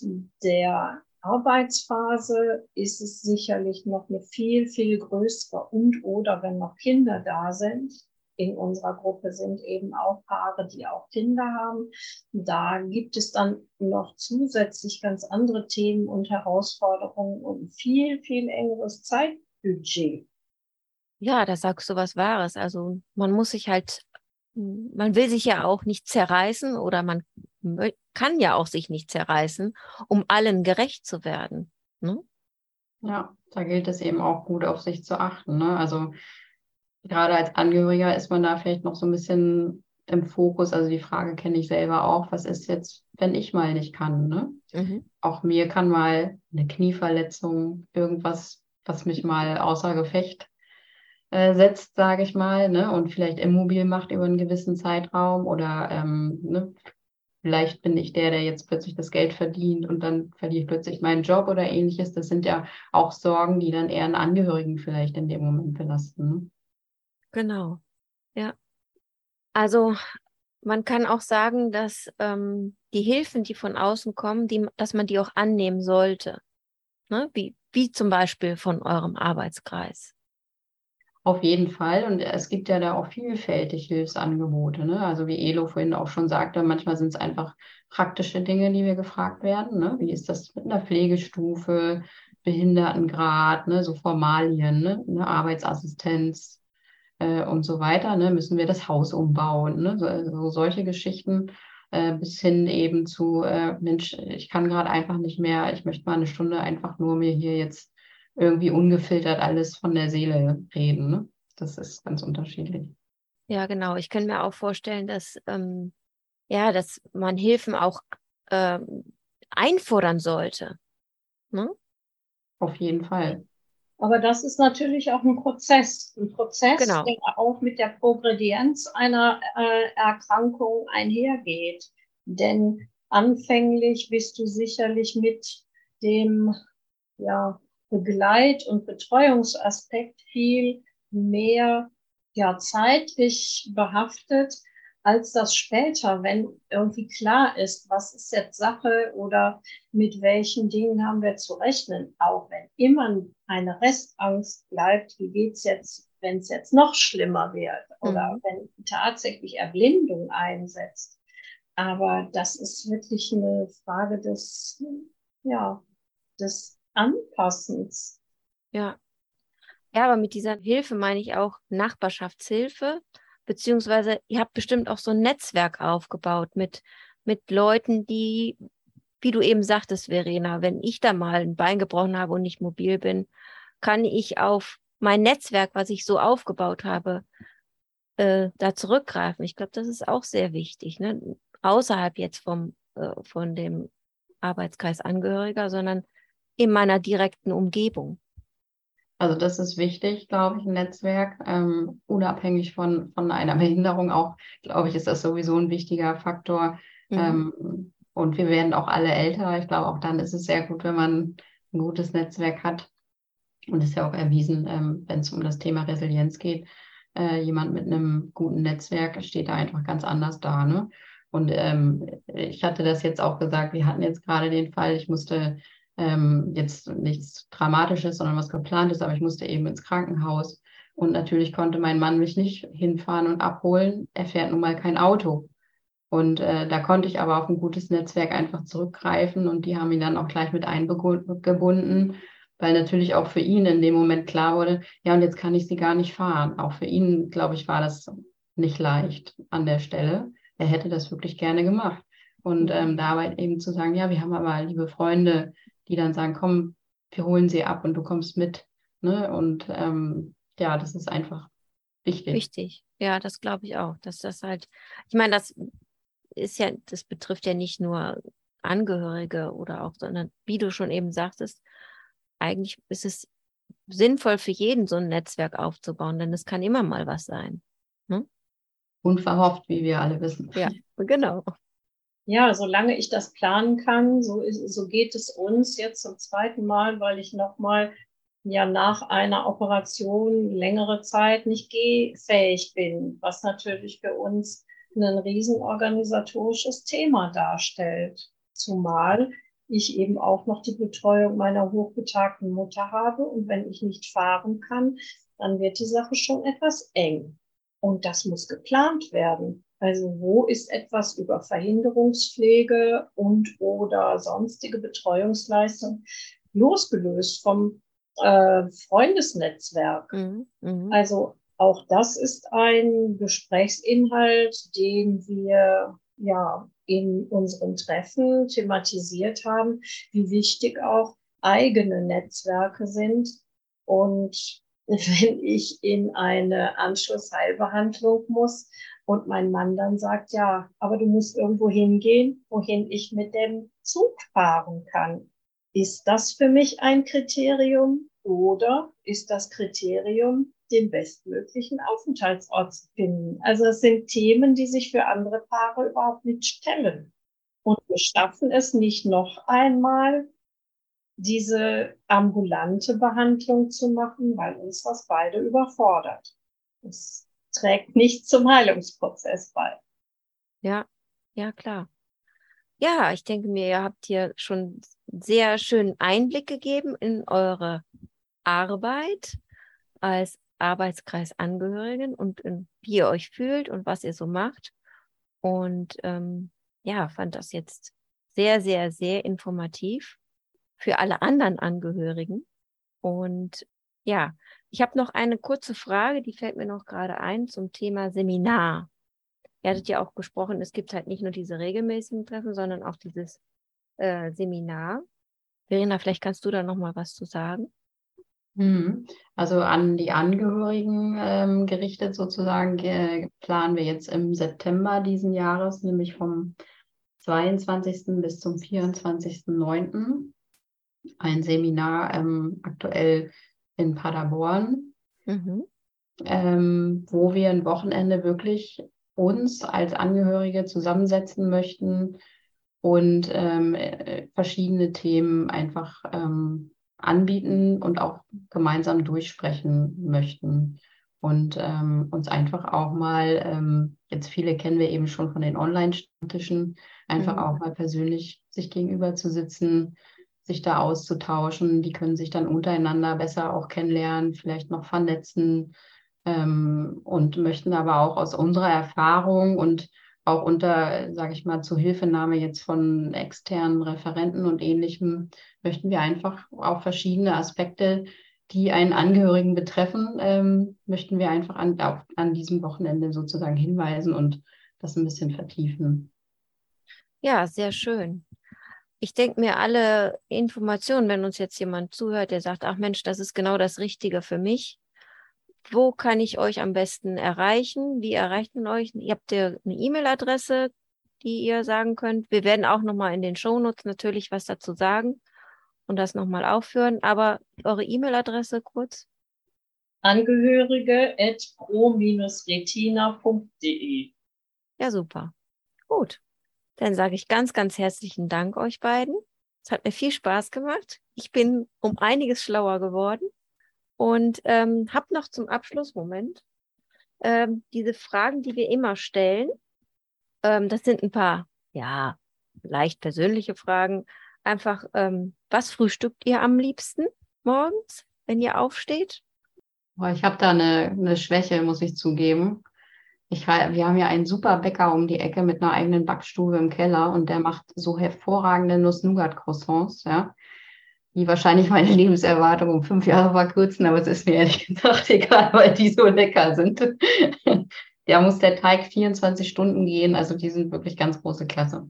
[SPEAKER 3] der Arbeitsphase ist es sicherlich noch eine viel, viel größere und oder wenn noch Kinder da sind. In unserer Gruppe sind eben auch Paare, die auch Kinder haben. Da gibt es dann noch zusätzlich ganz andere Themen und Herausforderungen und viel, viel engeres Zeit Budget.
[SPEAKER 2] ja, da sagst du was Wahres. Also man muss sich halt, man will sich ja auch nicht zerreißen oder man kann ja auch sich nicht zerreißen, um allen gerecht zu werden. Ne?
[SPEAKER 4] Ja, da gilt es eben auch gut auf sich zu achten. Ne? Also gerade als Angehöriger ist man da vielleicht noch so ein bisschen im Fokus. Also die Frage kenne ich selber auch, was ist jetzt, wenn ich mal nicht kann? Ne? Mhm. Auch mir kann mal eine Knieverletzung, irgendwas, was mich mal außer Gefecht äh, setzt, sage ich mal, ne? und vielleicht immobil macht über einen gewissen Zeitraum oder ähm, ne? vielleicht bin ich der, der jetzt plötzlich das Geld verdient und dann verliere ich plötzlich meinen Job oder ähnliches. Das sind ja auch Sorgen, die dann eher einen Angehörigen vielleicht in dem Moment belasten. Ne?
[SPEAKER 2] Genau, ja. Also man kann auch sagen, dass ähm, die Hilfen, die von außen kommen, die, dass man die auch annehmen sollte. Ne? Wie, wie zum Beispiel von eurem Arbeitskreis.
[SPEAKER 4] Auf jeden Fall. Und es gibt ja da auch vielfältig Hilfsangebote. Ne? Also wie Elo vorhin auch schon sagte, manchmal sind es einfach praktische Dinge, die wir gefragt werden. Ne? Wie ist das mit einer Pflegestufe, Behindertengrad, ne? so Formalien, ne? eine Arbeitsassistenz, äh, und so weiter. Ne? Müssen wir das Haus umbauen? Ne? So, also solche Geschichten bis hin eben zu, äh, Mensch, ich kann gerade einfach nicht mehr, ich möchte mal eine Stunde einfach nur mir hier jetzt irgendwie ungefiltert alles von der Seele reden. Ne? Das ist ganz unterschiedlich.
[SPEAKER 2] Ja, genau. Ich kann mir auch vorstellen, dass, ähm, ja, dass man Hilfen auch ähm, einfordern sollte. Ne?
[SPEAKER 4] Auf jeden Fall.
[SPEAKER 3] Aber das ist natürlich auch ein Prozess, ein Prozess, genau. der auch mit der Progredienz einer äh, Erkrankung einhergeht. Denn anfänglich bist du sicherlich mit dem ja, Begleit- und Betreuungsaspekt viel mehr ja, zeitlich behaftet, als das später, wenn irgendwie klar ist, was ist jetzt Sache oder mit welchen Dingen haben wir zu rechnen, auch wenn immer eine Restangst bleibt, wie geht's jetzt, wenn es jetzt noch schlimmer wird oder mhm. wenn tatsächlich Erblindung einsetzt. Aber das ist wirklich eine Frage des, ja, des Anpassens.
[SPEAKER 2] Ja. Ja, aber mit dieser Hilfe meine ich auch Nachbarschaftshilfe beziehungsweise ihr habt bestimmt auch so ein Netzwerk aufgebaut mit, mit Leuten, die, wie du eben sagtest, Verena, wenn ich da mal ein Bein gebrochen habe und nicht mobil bin, kann ich auf mein Netzwerk, was ich so aufgebaut habe, äh, da zurückgreifen. Ich glaube, das ist auch sehr wichtig, ne? außerhalb jetzt vom, äh, von dem Arbeitskreis Angehöriger, sondern in meiner direkten Umgebung.
[SPEAKER 4] Also das ist wichtig, glaube ich, ein Netzwerk, ähm, unabhängig von, von einer Behinderung auch, glaube ich, ist das sowieso ein wichtiger Faktor. Mhm. Ähm, und wir werden auch alle älter. Ich glaube, auch dann ist es sehr gut, wenn man ein gutes Netzwerk hat. Und es ist ja auch erwiesen, ähm, wenn es um das Thema Resilienz geht. Äh, jemand mit einem guten Netzwerk steht da einfach ganz anders da. Ne? Und ähm, ich hatte das jetzt auch gesagt, wir hatten jetzt gerade den Fall, ich musste ähm, jetzt nichts Dramatisches, sondern was geplantes, aber ich musste eben ins Krankenhaus. Und natürlich konnte mein Mann mich nicht hinfahren und abholen. Er fährt nun mal kein Auto. Und äh, da konnte ich aber auf ein gutes Netzwerk einfach zurückgreifen und die haben ihn dann auch gleich mit eingebunden, weil natürlich auch für ihn in dem Moment klar wurde, ja, und jetzt kann ich sie gar nicht fahren. Auch für ihn, glaube ich, war das nicht leicht an der Stelle. Er hätte das wirklich gerne gemacht. Und ähm, dabei eben zu sagen, ja, wir haben aber liebe Freunde, die dann sagen, komm, wir holen sie ab und du kommst mit. Ne? Und ähm, ja, das ist einfach wichtig.
[SPEAKER 2] Wichtig, ja, das glaube ich auch. Dass das halt, ich meine, das ist ja, das betrifft ja nicht nur Angehörige oder auch, sondern wie du schon eben sagtest, eigentlich ist es sinnvoll für jeden, so ein Netzwerk aufzubauen, denn es kann immer mal was sein.
[SPEAKER 4] Ne? Unverhofft, wie wir alle wissen.
[SPEAKER 2] Ja, genau
[SPEAKER 3] ja, solange ich das planen kann, so, ist, so geht es uns jetzt zum zweiten Mal, weil ich nochmal ja nach einer Operation längere Zeit nicht gehfähig bin, was natürlich für uns ein riesenorganisatorisches Thema darstellt. Zumal ich eben auch noch die Betreuung meiner hochbetagten Mutter habe und wenn ich nicht fahren kann, dann wird die Sache schon etwas eng. Und das muss geplant werden. Also wo ist etwas über Verhinderungspflege und oder sonstige Betreuungsleistung losgelöst vom äh, Freundesnetzwerk. Mhm. Mhm. Also auch das ist ein Gesprächsinhalt, den wir ja in unseren Treffen thematisiert haben, wie wichtig auch eigene Netzwerke sind. Und wenn ich in eine Anschlussheilbehandlung muss und mein Mann dann sagt, ja, aber du musst irgendwo hingehen, wohin ich mit dem Zug fahren kann. Ist das für mich ein Kriterium oder ist das Kriterium, den bestmöglichen Aufenthaltsort zu finden? Also es sind Themen, die sich für andere Paare überhaupt nicht stellen. Und wir schaffen es nicht noch einmal, diese ambulante Behandlung zu machen, weil uns das beide überfordert. Es trägt nicht zum Heilungsprozess bei.
[SPEAKER 2] Ja, ja, klar. Ja, ich denke mir, ihr habt hier schon sehr schönen Einblick gegeben in eure Arbeit als Arbeitskreis Angehörigen und in, wie ihr euch fühlt und was ihr so macht. Und ähm, ja, fand das jetzt sehr, sehr, sehr informativ für alle anderen Angehörigen. Und ja, ich habe noch eine kurze Frage, die fällt mir noch gerade ein zum Thema Seminar. Ihr hattet ja auch gesprochen, es gibt halt nicht nur diese regelmäßigen Treffen, sondern auch dieses äh, Seminar. Verena, vielleicht kannst du da noch mal was zu sagen.
[SPEAKER 4] Hm. Also an die Angehörigen ähm, gerichtet sozusagen äh, planen wir jetzt im September diesen Jahres, nämlich vom 22. bis zum 24.09. ein Seminar ähm, aktuell in Paderborn, mhm. ähm, wo wir ein Wochenende wirklich uns als Angehörige zusammensetzen möchten und ähm, äh, verschiedene Themen einfach ähm, anbieten und auch gemeinsam durchsprechen möchten und ähm, uns einfach auch mal, ähm, jetzt viele kennen wir eben schon von den Online-Stammtischen, einfach mhm. auch mal persönlich sich gegenüber zu sitzen, sich da auszutauschen. Die können sich dann untereinander besser auch kennenlernen, vielleicht noch vernetzen ähm, und möchten aber auch aus unserer Erfahrung und auch unter, sage ich mal, Zuhilfenahme jetzt von externen Referenten und ähnlichem, möchten wir einfach auch verschiedene Aspekte, die einen Angehörigen betreffen, ähm, möchten wir einfach an, auf, an diesem Wochenende sozusagen hinweisen und das ein bisschen vertiefen.
[SPEAKER 2] Ja, sehr schön. Ich denke mir, alle Informationen, wenn uns jetzt jemand zuhört, der sagt, ach Mensch, das ist genau das Richtige für mich, wo kann ich euch am besten erreichen? Wie erreicht man euch? Ihr habt ja eine E-Mail-Adresse, die ihr sagen könnt. Wir werden auch nochmal in den Shownotes natürlich was dazu sagen und das nochmal aufführen. Aber eure E-Mail-Adresse kurz?
[SPEAKER 3] Angehörige at pro-retina.de.
[SPEAKER 2] Ja, super. Gut. Dann sage ich ganz, ganz herzlichen Dank euch beiden. Es hat mir viel Spaß gemacht. Ich bin um einiges schlauer geworden. Und ähm, habe noch zum Abschluss, Moment, ähm, diese Fragen, die wir immer stellen. Ähm, das sind ein paar, ja, leicht persönliche Fragen. Einfach, ähm, was frühstückt ihr am liebsten morgens, wenn ihr aufsteht?
[SPEAKER 4] Ich habe da eine, eine Schwäche, muss ich zugeben. Ich, wir haben ja einen super Bäcker um die Ecke mit einer eigenen Backstube im Keller und der macht so hervorragende Nuss-Nougat-Croissants, ja die wahrscheinlich meine Lebenserwartung um fünf Jahre verkürzen, aber es ist mir ehrlich gesagt egal, weil die so lecker sind. da muss der Teig 24 Stunden gehen, also die sind wirklich ganz große Klasse.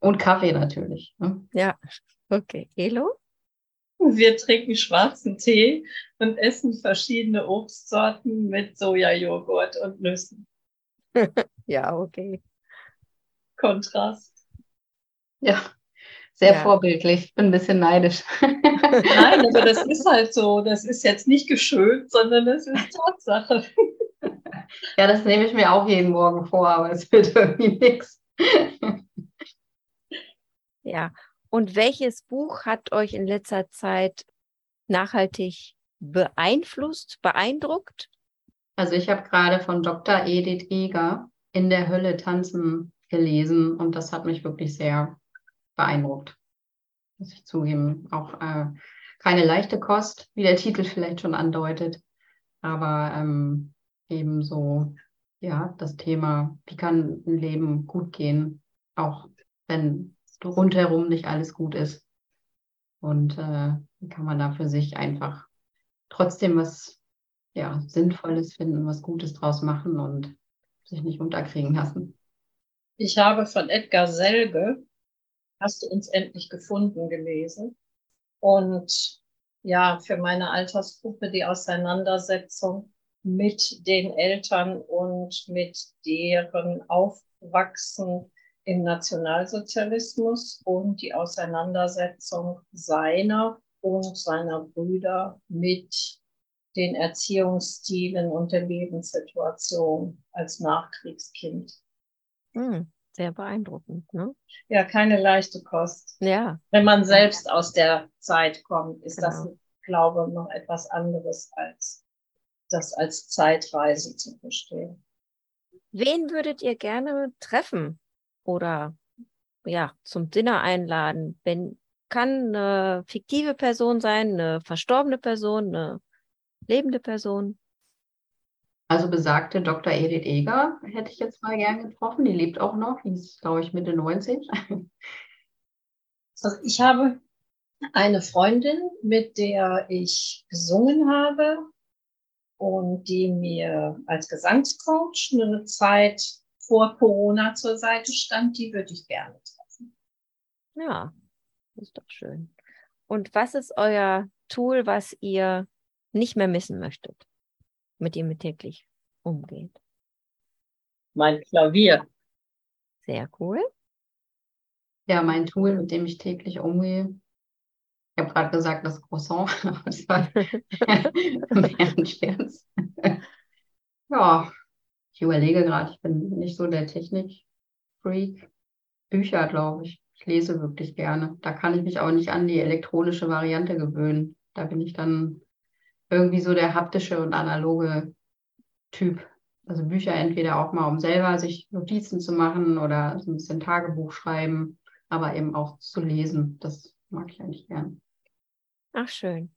[SPEAKER 4] Und Kaffee natürlich.
[SPEAKER 2] Ne? Ja, okay. Elo?
[SPEAKER 3] Wir trinken schwarzen Tee und essen verschiedene Obstsorten mit Sojajoghurt und Nüssen.
[SPEAKER 2] ja, okay.
[SPEAKER 3] Kontrast.
[SPEAKER 4] Ja, sehr ja. vorbildlich. Ich bin ein bisschen neidisch.
[SPEAKER 3] Nein, aber das ist halt so. Das ist jetzt nicht geschönt, sondern das ist Tatsache.
[SPEAKER 4] Ja, das nehme ich mir auch jeden Morgen vor, aber es wird irgendwie nichts.
[SPEAKER 2] Ja, und welches Buch hat euch in letzter Zeit nachhaltig beeinflusst, beeindruckt?
[SPEAKER 4] Also ich habe gerade von Dr. Edith Eger in der Hölle tanzen gelesen und das hat mich wirklich sehr beeindruckt. Muss ich zugeben. Auch äh, keine leichte Kost, wie der Titel vielleicht schon andeutet. Aber ähm, ebenso, ja, das Thema, wie kann ein Leben gut gehen, auch wenn rundherum nicht alles gut ist. Und äh, kann man da für sich einfach trotzdem was ja, Sinnvolles finden, was Gutes draus machen und sich nicht unterkriegen lassen.
[SPEAKER 3] Ich habe von Edgar Selge, hast du uns endlich gefunden, gelesen. Und ja, für meine Altersgruppe die Auseinandersetzung mit den Eltern und mit deren Aufwachsen im Nationalsozialismus und die Auseinandersetzung seiner und seiner Brüder mit den Erziehungsstilen und der Lebenssituation als Nachkriegskind.
[SPEAKER 2] Hm, sehr beeindruckend, ne?
[SPEAKER 3] Ja, keine leichte Kost.
[SPEAKER 2] Ja.
[SPEAKER 3] Wenn man selbst aus der Zeit kommt, ist
[SPEAKER 2] Genau.
[SPEAKER 3] das, glaube ich, noch etwas anderes als das als Zeitreise zu verstehen.
[SPEAKER 2] Wen würdet ihr gerne treffen oder ja, zum Dinner einladen? Wenn kann eine fiktive Person sein, eine verstorbene Person, eine lebende Person.
[SPEAKER 4] Also besagte Dr. Edith Eger hätte ich jetzt mal gern getroffen. Die lebt auch noch. Die ist, glaube ich, Mitte 90.
[SPEAKER 3] Also ich habe eine Freundin, mit der ich gesungen habe und die mir als Gesangscoach eine Zeit vor Corona zur Seite stand. Die würde ich gerne treffen.
[SPEAKER 2] Ja, das ist doch schön. Und was ist euer Tool, was ihr nicht mehr missen möchtet, mit dem ihr täglich umgeht?
[SPEAKER 3] Mein Klavier.
[SPEAKER 2] Sehr cool.
[SPEAKER 4] Ja, mein Tool, mit dem ich täglich umgehe. Ich habe gerade gesagt, das Croissant. Das war mehr ein Scherz. Ja, ich überlege gerade, ich bin nicht so der Technik-Freak. Bücher, glaube ich. Ich lese wirklich gerne. Da kann ich mich auch nicht an die elektronische Variante gewöhnen. Da bin ich dann irgendwie so der haptische und analoge Typ. Also Bücher entweder auch mal, um selber sich Notizen zu machen oder so ein bisschen Tagebuch schreiben, aber eben auch zu lesen. Das mag ich eigentlich gern.
[SPEAKER 2] Ach, schön.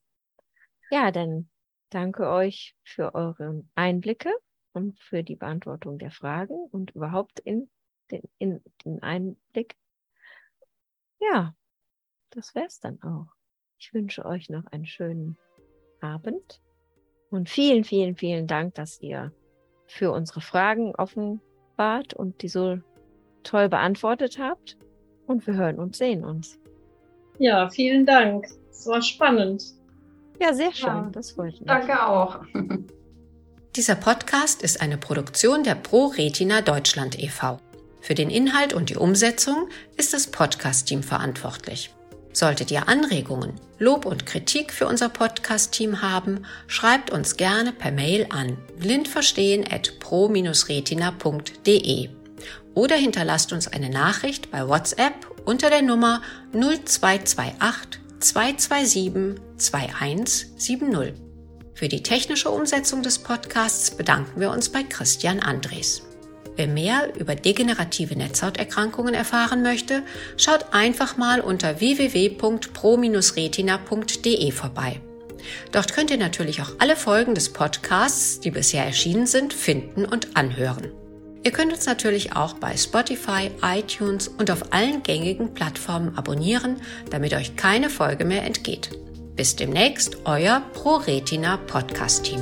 [SPEAKER 2] Ja, dann danke euch für eure Einblicke und für die Beantwortung der Fragen und überhaupt in den, in den Einblick. Ja, das wär's dann auch. Ich wünsche euch noch einen schönen Abend und vielen, vielen, vielen Dank, dass ihr für unsere Fragen offen wart und die so toll beantwortet habt. Und wir hören und sehen uns.
[SPEAKER 3] Ja, vielen Dank. Es war spannend.
[SPEAKER 2] Ja, sehr schön.
[SPEAKER 4] Ja,
[SPEAKER 2] das freut mich.
[SPEAKER 4] Danke auch.
[SPEAKER 5] Dieser Podcast ist eine Produktion der Pro Retina Deutschland e.V. Für den Inhalt und die Umsetzung ist das Podcast-Team verantwortlich. Solltet ihr Anregungen, Lob und Kritik für unser Podcast-Team haben, schreibt uns gerne per Mail an blindverstehen@pro-retina.de oder hinterlasst uns eine Nachricht bei WhatsApp unter der Nummer 0228 227 2170. Für die technische Umsetzung des Podcasts bedanken wir uns bei Christian Andres. Wer mehr über degenerative Netzhauterkrankungen erfahren möchte, schaut einfach mal unter www.pro-retina.de vorbei. Dort könnt ihr natürlich auch alle Folgen des Podcasts, die bisher erschienen sind, finden und anhören. Ihr könnt uns natürlich auch bei Spotify, iTunes und auf allen gängigen Plattformen abonnieren, damit euch keine Folge mehr entgeht. Bis demnächst, euer ProRetina Podcast Team.